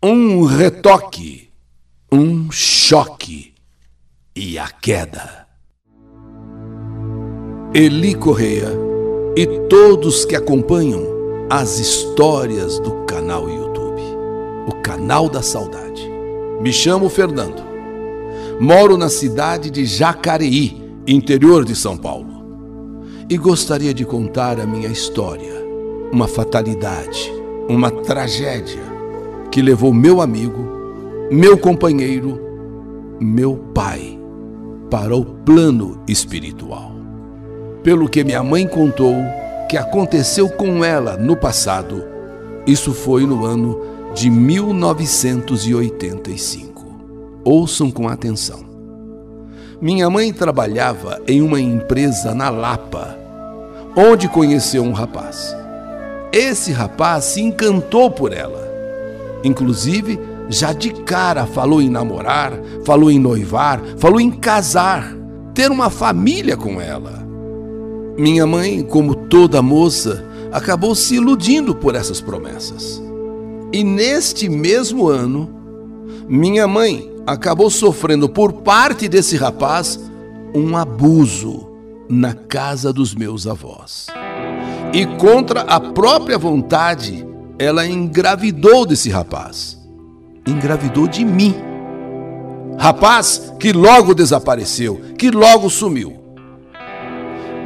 Um retoque, um choque e a queda. Eli Correia e todos que acompanham as histórias do canal YouTube, o canal da saudade. Me chamo Fernando. Moro na cidade de Jacareí, interior de São Paulo. E gostaria de contar a minha história, uma fatalidade, uma tragédia que levou meu amigo, meu companheiro, meu pai para o plano espiritual. Pelo que minha mãe contou que aconteceu com ela no passado, isso foi no ano de 1985. Ouçam com atenção. Minha mãe trabalhava em uma empresa na Lapa, onde conheceu um rapaz. Esse rapaz se encantou por ela. Inclusive, já de cara falou em namorar, falou em noivar, falou em casar, ter uma família com ela. Minha mãe, como toda moça, acabou se iludindo por essas promessas. E neste mesmo ano, minha mãe acabou sofrendo por parte desse rapaz um abuso na casa dos meus avós. E contra a própria vontade, ela engravidou desse rapaz. Engravidou de mim. Rapaz que logo desapareceu, que logo sumiu.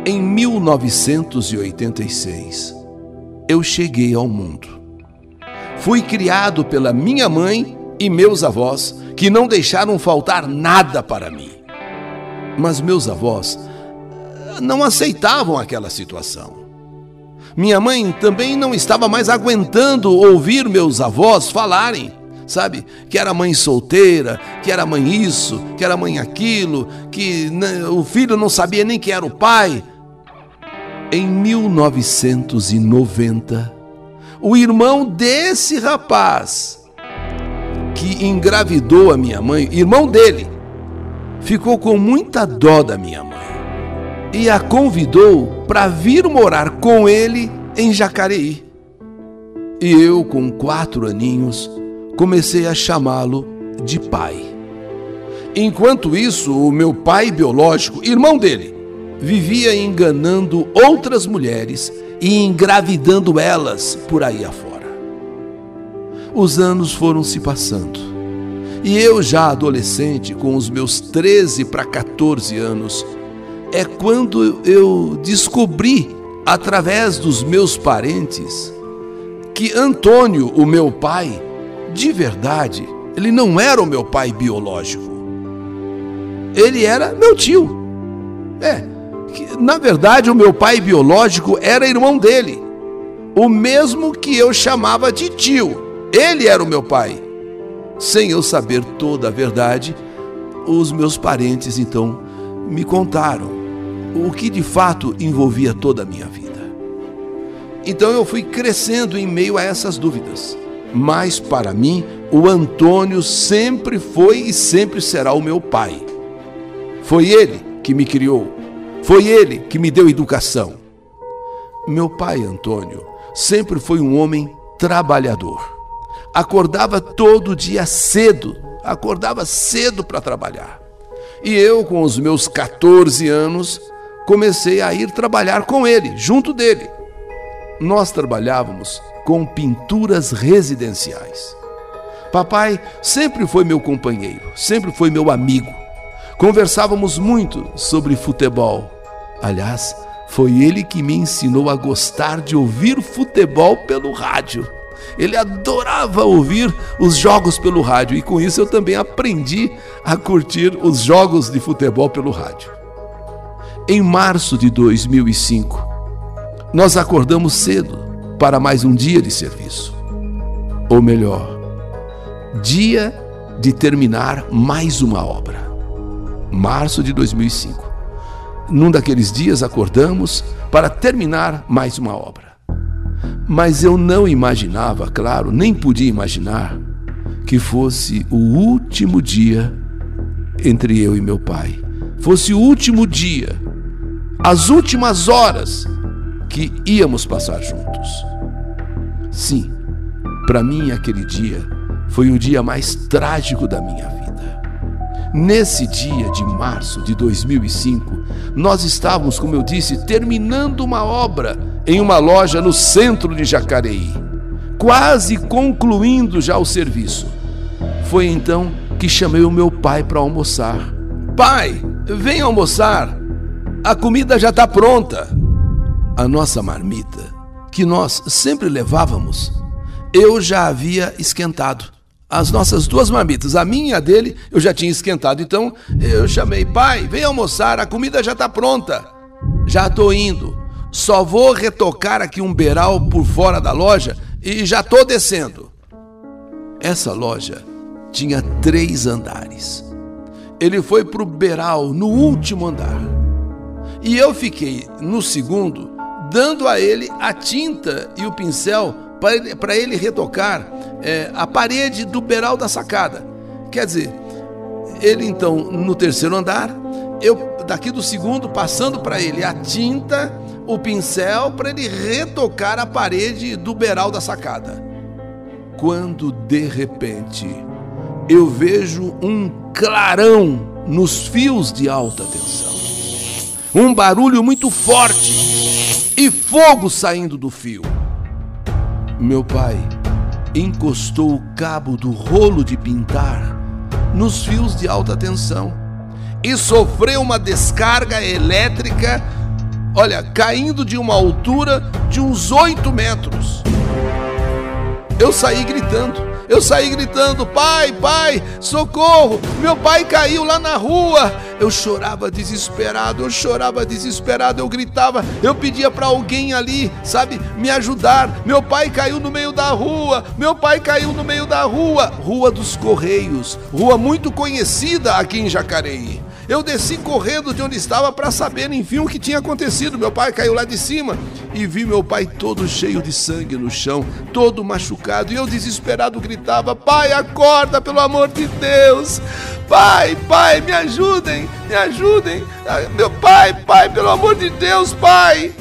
Em 1986, eu cheguei ao mundo. Fui criado pela minha mãe e meus avós, que não deixaram faltar nada para mim. Mas meus avós não aceitavam aquela situação. Minha mãe também não estava mais aguentando ouvir meus avós falarem, sabe? Que era mãe solteira, que era mãe isso, que era mãe aquilo, que o filho não sabia nem quem era o pai. Em 1990, o irmão desse rapaz que engravidou a minha mãe, irmão dele, ficou com muita dó da minha mãe e a convidou para vir morar com ele em Jacareí. E eu, com quatro aninhos, comecei a chamá-lo de pai. Enquanto isso, o meu pai biológico, irmão dele, vivia enganando outras mulheres e engravidando elas por aí afora. Os anos foram se passando. E eu, já adolescente, com os meus 13 para 14 anos, é quando eu descobri, através dos meus parentes, que Antônio, o meu pai, de verdade, ele não era o meu pai biológico. Ele era meu tio. É, na verdade, o meu pai biológico era irmão dele, o mesmo que eu chamava de tio. Ele era o meu pai. Sem eu saber toda a verdade, os meus parentes então me contaram o que de fato envolvia toda a minha vida. Então eu fui crescendo em meio a essas dúvidas. Mas para mim, o Antônio sempre foi e sempre será o meu pai. Foi ele que me criou, foi ele que me deu educação. Meu pai, Antônio, sempre foi um homem trabalhador. Acordava todo dia cedo, acordava cedo para trabalhar. E eu, com os meus 14 anos, comecei a ir trabalhar com ele, junto dele. Nós trabalhávamos com pinturas residenciais. Papai sempre foi meu companheiro, sempre foi meu amigo. Conversávamos muito sobre futebol. Aliás, foi ele que me ensinou a gostar de ouvir futebol pelo rádio. Ele adorava ouvir os jogos pelo rádio e com isso eu também aprendi a curtir os jogos de futebol pelo rádio. Em março de 2005, nós acordamos cedo para mais um dia de serviço. Ou melhor, dia de terminar mais uma obra março de 2005. Num daqueles dias acordamos para terminar mais uma obra. Mas eu não imaginava, claro, nem podia imaginar, que fosse o último dia entre eu e meu pai. Fosse o último dia, as últimas horas que íamos passar juntos. Sim, para mim aquele dia foi o dia mais trágico da minha vida. Nesse dia de março de 2005, nós estávamos, como eu disse, terminando uma obra em uma loja no centro de Jacareí, quase concluindo já o serviço. Foi então que chamei o meu pai para almoçar. Pai, vem almoçar. A comida já está pronta. A nossa marmita, que nós sempre levávamos, eu já havia esquentado as nossas duas marmitas, a minha e a dele, eu já tinha esquentado. Então eu chamei, pai, vem almoçar, a comida já está pronta. Já estou indo. Só vou retocar aqui um beiral por fora da loja e já estou descendo. Essa loja tinha três andares. Ele foi para o beiral no último andar. E eu fiquei no segundo, dando a ele a tinta e o pincel para ele retocar é, a parede do beiral da sacada. Quer dizer, ele então no terceiro andar, eu daqui do segundo passando para ele a tinta, o pincel para ele retocar a parede do beiral da sacada. Quando de repente eu vejo um clarão nos fios de alta tensão. Um barulho muito forte e fogo saindo do fio. Meu pai encostou o cabo do rolo de pintar nos fios de alta tensão e sofreu uma descarga elétrica, olha, caindo de uma altura de uns oito metros. Eu saí gritando. Eu saí gritando: Pai, pai, socorro! Meu pai caiu lá na rua. Eu chorava desesperado, eu chorava desesperado, eu gritava, eu pedia para alguém ali, sabe, me ajudar. Meu pai caiu no meio da rua, meu pai caiu no meio da rua, Rua dos Correios, rua muito conhecida aqui em Jacareí. Eu desci correndo de onde estava para saber, enfim, o que tinha acontecido. Meu pai caiu lá de cima e vi meu pai todo cheio de sangue no chão, todo machucado. E eu, desesperado, gritava: Pai, acorda, pelo amor de Deus! Pai, pai, me ajudem, me ajudem! Ah, meu pai, pai, pelo amor de Deus, pai!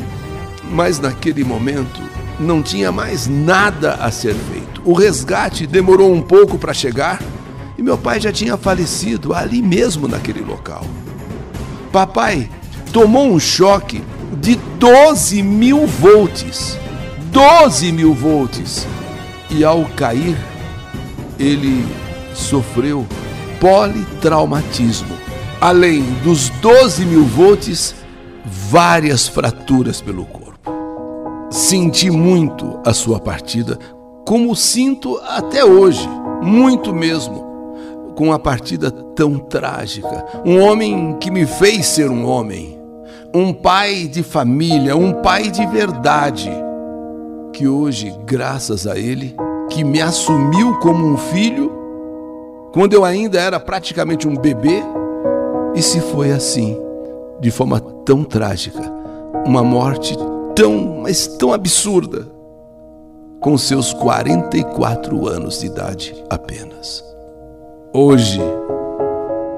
Mas naquele momento não tinha mais nada a ser feito. O resgate demorou um pouco para chegar e meu pai já tinha falecido ali mesmo naquele local. Papai tomou um choque de 12 mil volts. 12 mil volts. E ao cair, ele sofreu politraumatismo. Além dos 12 mil volts, várias fraturas pelo corpo. Senti muito a sua partida, como sinto até hoje, muito mesmo com uma partida tão trágica. Um homem que me fez ser um homem. Um pai de família, um pai de verdade. Que hoje, graças a ele, que me assumiu como um filho, quando eu ainda era praticamente um bebê, e se foi assim, de forma tão trágica, uma morte tão, mas tão absurda, com seus 44 anos de idade apenas. Hoje,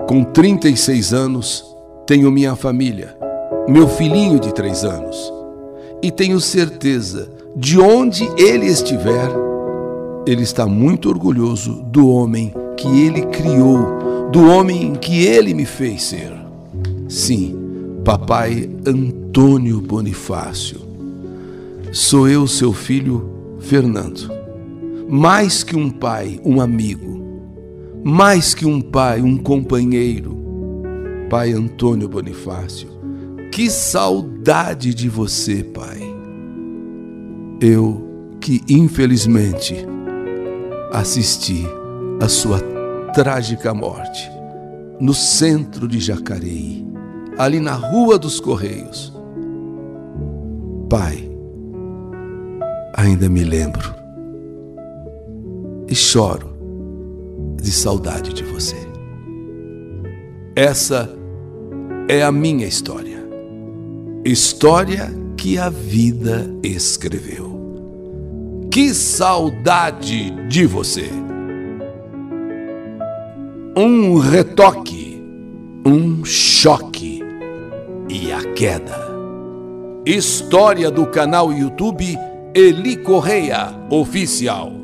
com 36 anos, tenho minha família, meu filhinho de três anos, e tenho certeza, de onde ele estiver, ele está muito orgulhoso do homem que ele criou, do homem que ele me fez ser. Sim, papai Antônio Bonifácio. Sou eu, seu filho Fernando. Mais que um pai, um amigo mais que um pai, um companheiro. Pai Antônio Bonifácio, que saudade de você, pai. Eu que infelizmente assisti a sua trágica morte no centro de Jacareí, ali na Rua dos Correios. Pai, ainda me lembro e choro de saudade de você. Essa é a minha história. História que a vida escreveu. Que saudade de você! Um retoque, um choque e a queda. História do canal YouTube Eli Correia Oficial.